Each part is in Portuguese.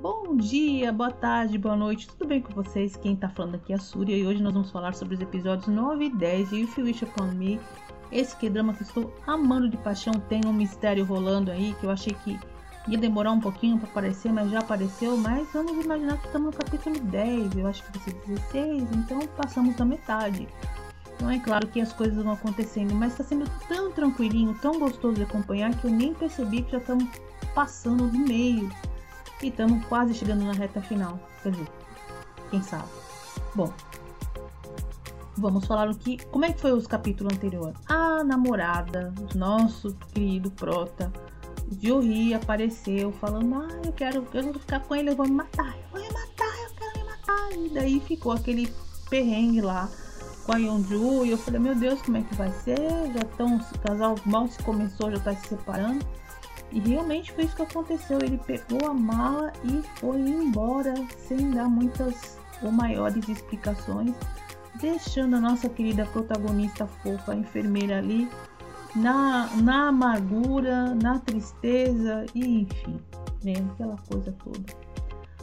Bom dia, boa tarde, boa noite, tudo bem com vocês? Quem tá falando aqui é a Súria e hoje nós vamos falar sobre os episódios 9 e 10 de If You Wish Upon Me. Esse que drama que estou amando de paixão tem um mistério rolando aí que eu achei que ia demorar um pouquinho para aparecer, mas já apareceu. Mas vamos imaginar que estamos no capítulo 10, eu acho que vai ser 16, então passamos da metade. Então é claro que as coisas vão acontecendo, mas está sendo tão tranquilinho, tão gostoso de acompanhar que eu nem percebi que já estamos passando do meio e estamos quase chegando na reta final. Quer dizer, quem sabe? Bom, vamos falar o que. Como é que foi os capítulos anteriores? A namorada, nosso querido Prota, Jory apareceu falando: Ah, eu quero, eu vou ficar com ele, eu vou me matar, eu vou me matar, eu quero me matar. E daí ficou aquele perrengue lá com a Yeonju e eu falei: Meu Deus, como é que vai ser? Já estão, o casal mal se começou, já tá se separando. E realmente foi isso que aconteceu. Ele pegou a mala e foi embora sem dar muitas ou maiores explicações, deixando a nossa querida protagonista fofa, a enfermeira ali, na, na amargura, na tristeza e enfim, né? Aquela coisa toda.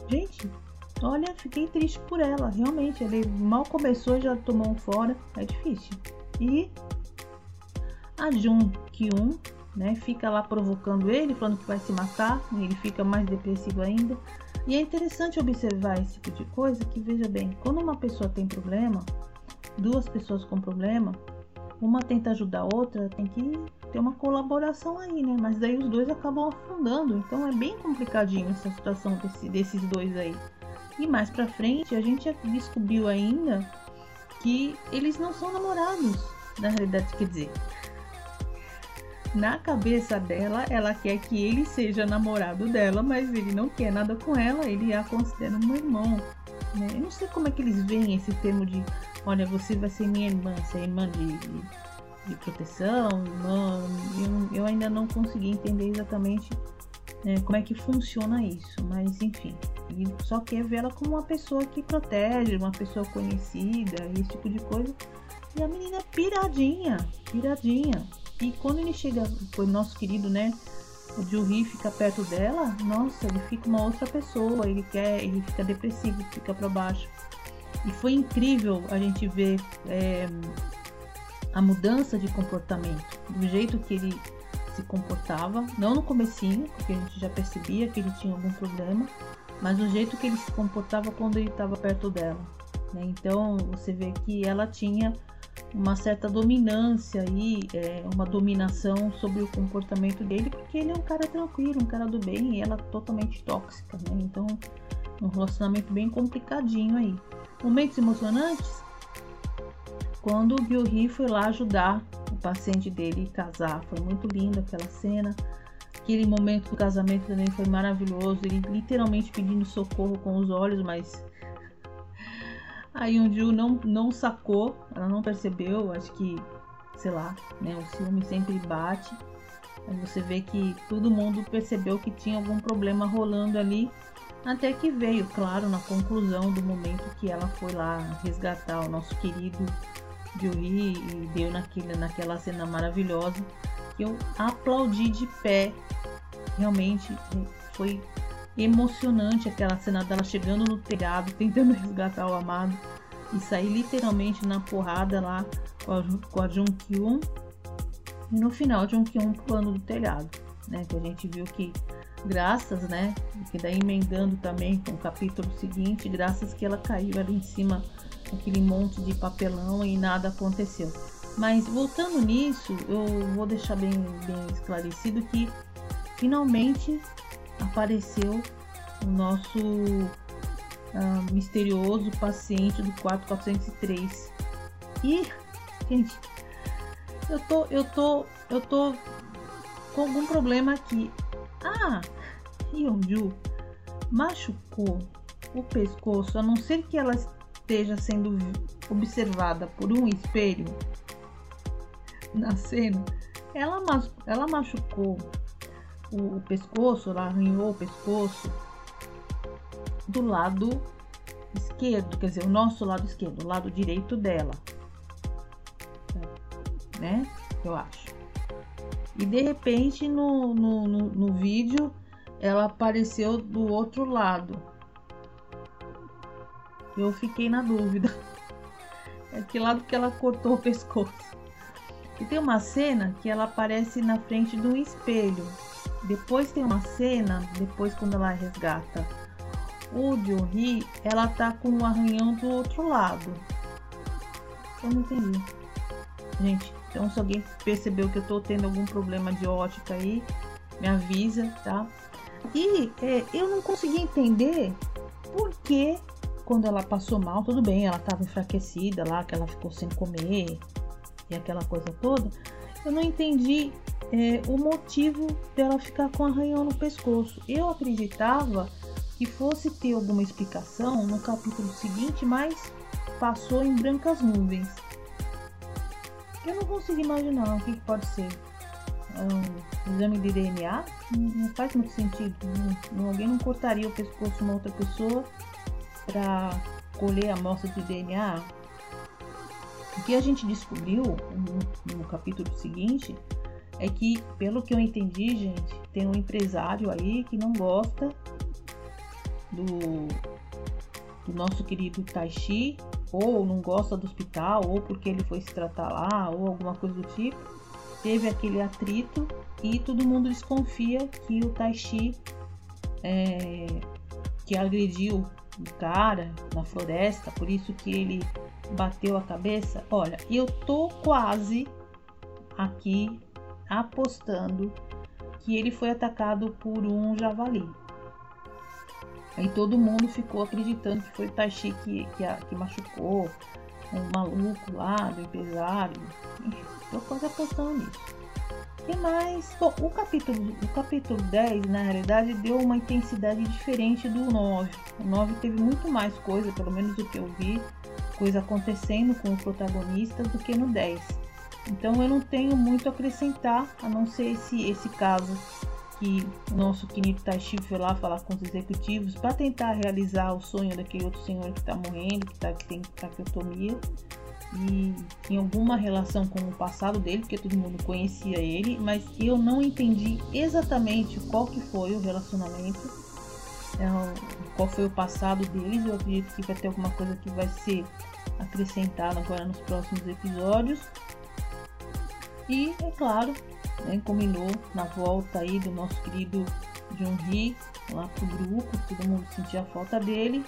Gente, olha, fiquei triste por ela, realmente. Ele mal começou já tomou um fora, é difícil. E a Jun Kyun né? Fica lá provocando ele, falando que vai se matar, ele fica mais depressivo ainda. E é interessante observar esse tipo de coisa que veja bem, quando uma pessoa tem problema, duas pessoas com problema, uma tenta ajudar a outra, tem que ter uma colaboração aí, né? Mas daí os dois acabam afundando, então é bem complicadinho essa situação desse, desses dois aí. E mais pra frente a gente descobriu ainda que eles não são namorados, na realidade, quer dizer, na cabeça dela, ela quer que ele seja namorado dela, mas ele não quer nada com ela, ele a considera um irmão. Né? Eu não sei como é que eles veem esse termo de: olha, você vai ser minha irmã, você é irmã de, de, de proteção, irmã. Eu, eu, ainda não consegui entender exatamente né, como é que funciona isso, mas enfim, ele só quer ver ela como uma pessoa que protege, uma pessoa conhecida, esse tipo de coisa. E a menina é piradinha, piradinha. E quando ele chega, foi nosso querido, né? O Juhi fica perto dela, nossa, ele fica uma outra pessoa, ele quer, ele fica depressivo, fica para baixo. E foi incrível a gente ver é, a mudança de comportamento, do jeito que ele se comportava, não no comecinho, porque a gente já percebia que ele tinha algum problema, mas o jeito que ele se comportava quando ele estava perto dela. Né? Então você vê que ela tinha uma certa dominância aí, é, uma dominação sobre o comportamento dele, porque ele é um cara tranquilo, um cara do bem, e ela totalmente tóxica, né? Então, um relacionamento bem complicadinho aí. Momentos emocionantes? Quando o Gyuri foi lá ajudar paciente dele casar, foi muito lindo aquela cena. Aquele momento do casamento também foi maravilhoso, ele literalmente pedindo socorro com os olhos, mas a Yunju não, não sacou, ela não percebeu, acho que, sei lá, né, o ciúme sempre bate. Aí você vê que todo mundo percebeu que tinha algum problema rolando ali, até que veio, claro, na conclusão do momento que ela foi lá resgatar o nosso querido Yuri e deu naquele, naquela cena maravilhosa que eu aplaudi de pé. Realmente foi emocionante aquela cena dela chegando no telhado, tentando resgatar o amado e sair literalmente na porrada lá com a, com a Kyun e no final Jung Kyun pulando do telhado, né? Que a gente viu que graças, né? Que daí emendando também com o capítulo seguinte, graças que ela caiu ali em cima aquele monte de papelão e nada aconteceu. Mas voltando nisso, eu vou deixar bem, bem esclarecido que finalmente apareceu o nosso uh, misterioso paciente do 4403. E, gente, eu tô, eu tô, eu tô com algum problema aqui. Ah, Yonju machucou o pescoço, a não ser que ela esteja sendo observada por um espelho na cena. Ela, ela machucou o, o pescoço, ela arranhou o pescoço do lado esquerdo, quer dizer, o nosso lado esquerdo, o lado direito dela. né? Eu acho. E de repente no, no, no, no vídeo ela apareceu do outro lado. Eu fiquei na dúvida. É que lado que ela cortou o pescoço. E tem uma cena que ela aparece na frente de um espelho. Depois tem uma cena, depois quando ela resgata o Jory, ela tá com o arranhão do outro lado. Eu não entendi. Gente, então se alguém percebeu que eu tô tendo algum problema de ótica aí, me avisa, tá? E é, eu não consegui entender por que quando ela passou mal, tudo bem, ela estava enfraquecida lá, que ela ficou sem comer e aquela coisa toda. Eu não entendi é, o motivo dela ficar com arranhão no pescoço. Eu acreditava que fosse ter alguma explicação no capítulo seguinte, mas passou em brancas nuvens. Eu não consigo imaginar o que, que pode ser. Um exame de DNA não, faz muito sentido. Não, alguém não cortaria o pescoço de uma outra pessoa para colher a amostra de DNA. O que a gente descobriu no, no capítulo seguinte é que, pelo que eu entendi, gente, tem um empresário aí que não gosta do, do nosso querido Taishi, ou não gosta do hospital, ou porque ele foi se tratar lá, ou alguma coisa do tipo. Teve aquele atrito e todo mundo desconfia que o Taishi é, que agrediu o cara na floresta, por isso que ele bateu a cabeça. Olha, eu tô quase aqui apostando que ele foi atacado por um javali. Aí todo mundo ficou acreditando que foi o Taishi que, que, que machucou, um maluco lá, do empresário. Enfim, tô quase apostando nisso. mais? Bom, o capítulo, o capítulo 10, na realidade, deu uma intensidade diferente do 9. O 9 teve muito mais coisa, pelo menos o que eu vi, coisa acontecendo com o protagonista do que no 10. Então eu não tenho muito a acrescentar, a não ser esse, esse caso que nosso querido Taishi foi lá falar com os executivos para tentar realizar o sonho daquele outro senhor que está morrendo, que, tá, que tem traqueotomia e tem alguma relação com o passado dele, porque todo mundo conhecia ele, mas eu não entendi exatamente qual que foi o relacionamento, é, qual foi o passado deles. Eu acredito que vai ter alguma coisa que vai ser acrescentada agora nos próximos episódios. E é claro, né, na volta aí do nosso querido Jun Hee lá pro grupo, todo mundo sentia falta dele.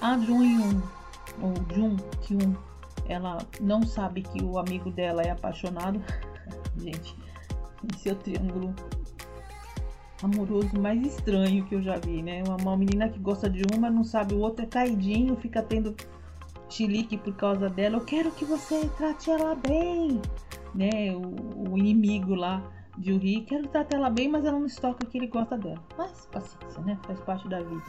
A Jun Yun, ou Jun Kyun, ela não sabe que o amigo dela é apaixonado. Gente, esse é o triângulo amoroso mais estranho que eu já vi, né? Uma, uma menina que gosta de uma, não sabe o outro, é caidinho, fica tendo chilique por causa dela. Eu quero que você trate ela bem né, o, o inimigo lá de Uri, quero tratar ela bem, mas ela não estoca que ele gosta dela. Mas paciência, né? Faz parte da vida.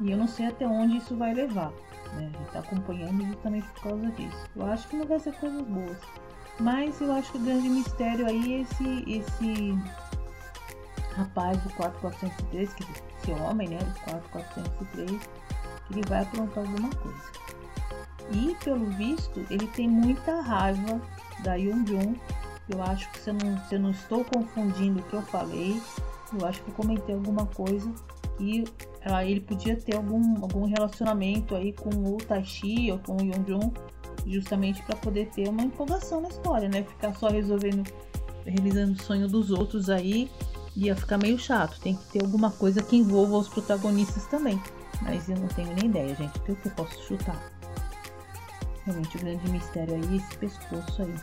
E eu não sei até onde isso vai levar. Né? A gente tá acompanhando justamente por causa disso. Eu acho que não vai ser coisas boas. Mas eu acho que o grande mistério aí é esse, esse rapaz do 4403, que esse homem, né? Do 4403, que ele vai aprontar alguma coisa. E pelo visto, ele tem muita raiva da Jung. Eu acho que se eu, não, se eu não estou confundindo o que eu falei, eu acho que eu comentei alguma coisa que ela, ele podia ter algum, algum relacionamento aí com o Taishi ou com o Yongjun, justamente para poder ter uma empolgação na história, né? Ficar só resolvendo, realizando o sonho dos outros aí ia ficar meio chato. Tem que ter alguma coisa que envolva os protagonistas também. Mas eu não tenho nem ideia, gente. O que eu posso chutar? Realmente o grande mistério aí, esse pescoço aí.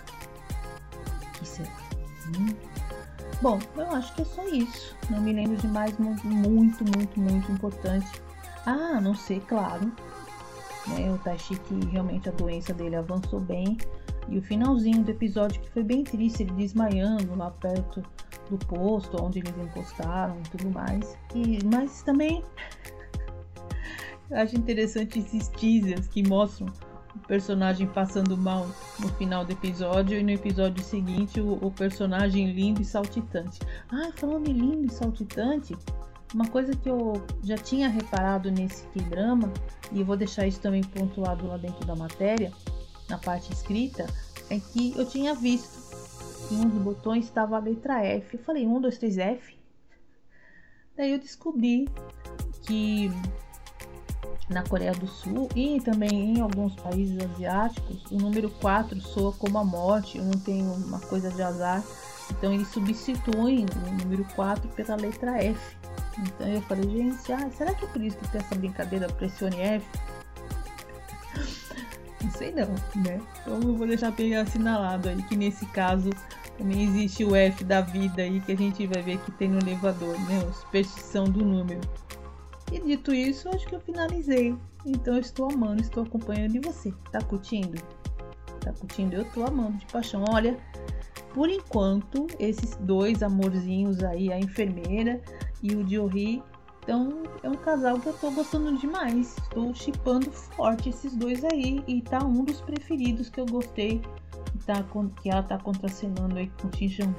Que será? Hum. Bom, eu acho que é só isso. Não me lembro de mais muito, muito, muito, muito importante. Ah, não sei, claro. Né, o que realmente a doença dele avançou bem. E o finalzinho do episódio que foi bem triste, ele desmaiando lá perto do posto onde eles encostaram e tudo mais. E, mas também acho interessante esses teasers que mostram personagem passando mal no final do episódio e no episódio seguinte o, o personagem lindo e saltitante. Ah, falando em lindo e saltitante, uma coisa que eu já tinha reparado nesse K-drama, e vou deixar isso também pontuado lá dentro da matéria, na parte escrita, é que eu tinha visto e um dos botões estava a letra F. Eu falei, 1, 2, 3, F? Daí eu descobri que na Coreia do Sul e também em alguns países asiáticos, o número 4 soa como a morte, não tem uma coisa de azar. Então eles substituem o número 4 pela letra F. Então eu falei, gente, ah, será que é por isso que tem essa brincadeira pressione F? Não sei não, né? Então eu vou deixar bem assinalado aí que nesse caso também existe o F da vida aí que a gente vai ver que tem no elevador, né? Superstição do número. E dito isso, acho que eu finalizei. Então eu estou amando, estou acompanhando. E você? Tá curtindo? Tá curtindo? Eu tô amando de paixão. Olha, por enquanto, esses dois amorzinhos aí, a enfermeira e o Diori, então é um casal que eu tô gostando demais. Estou chipando forte esses dois aí. E tá um dos preferidos que eu gostei. Que, tá, que ela tá contracenando aí com o Shin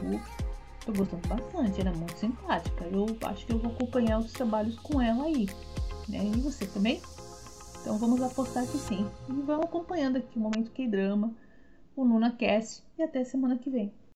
Tô gostando bastante, ela é muito simpática. Eu acho que eu vou acompanhar os trabalhos com ela aí. Né? E você também? Então vamos apostar que sim. E vamos acompanhando aqui o Momento Que Drama, o Nuna Cast e até semana que vem.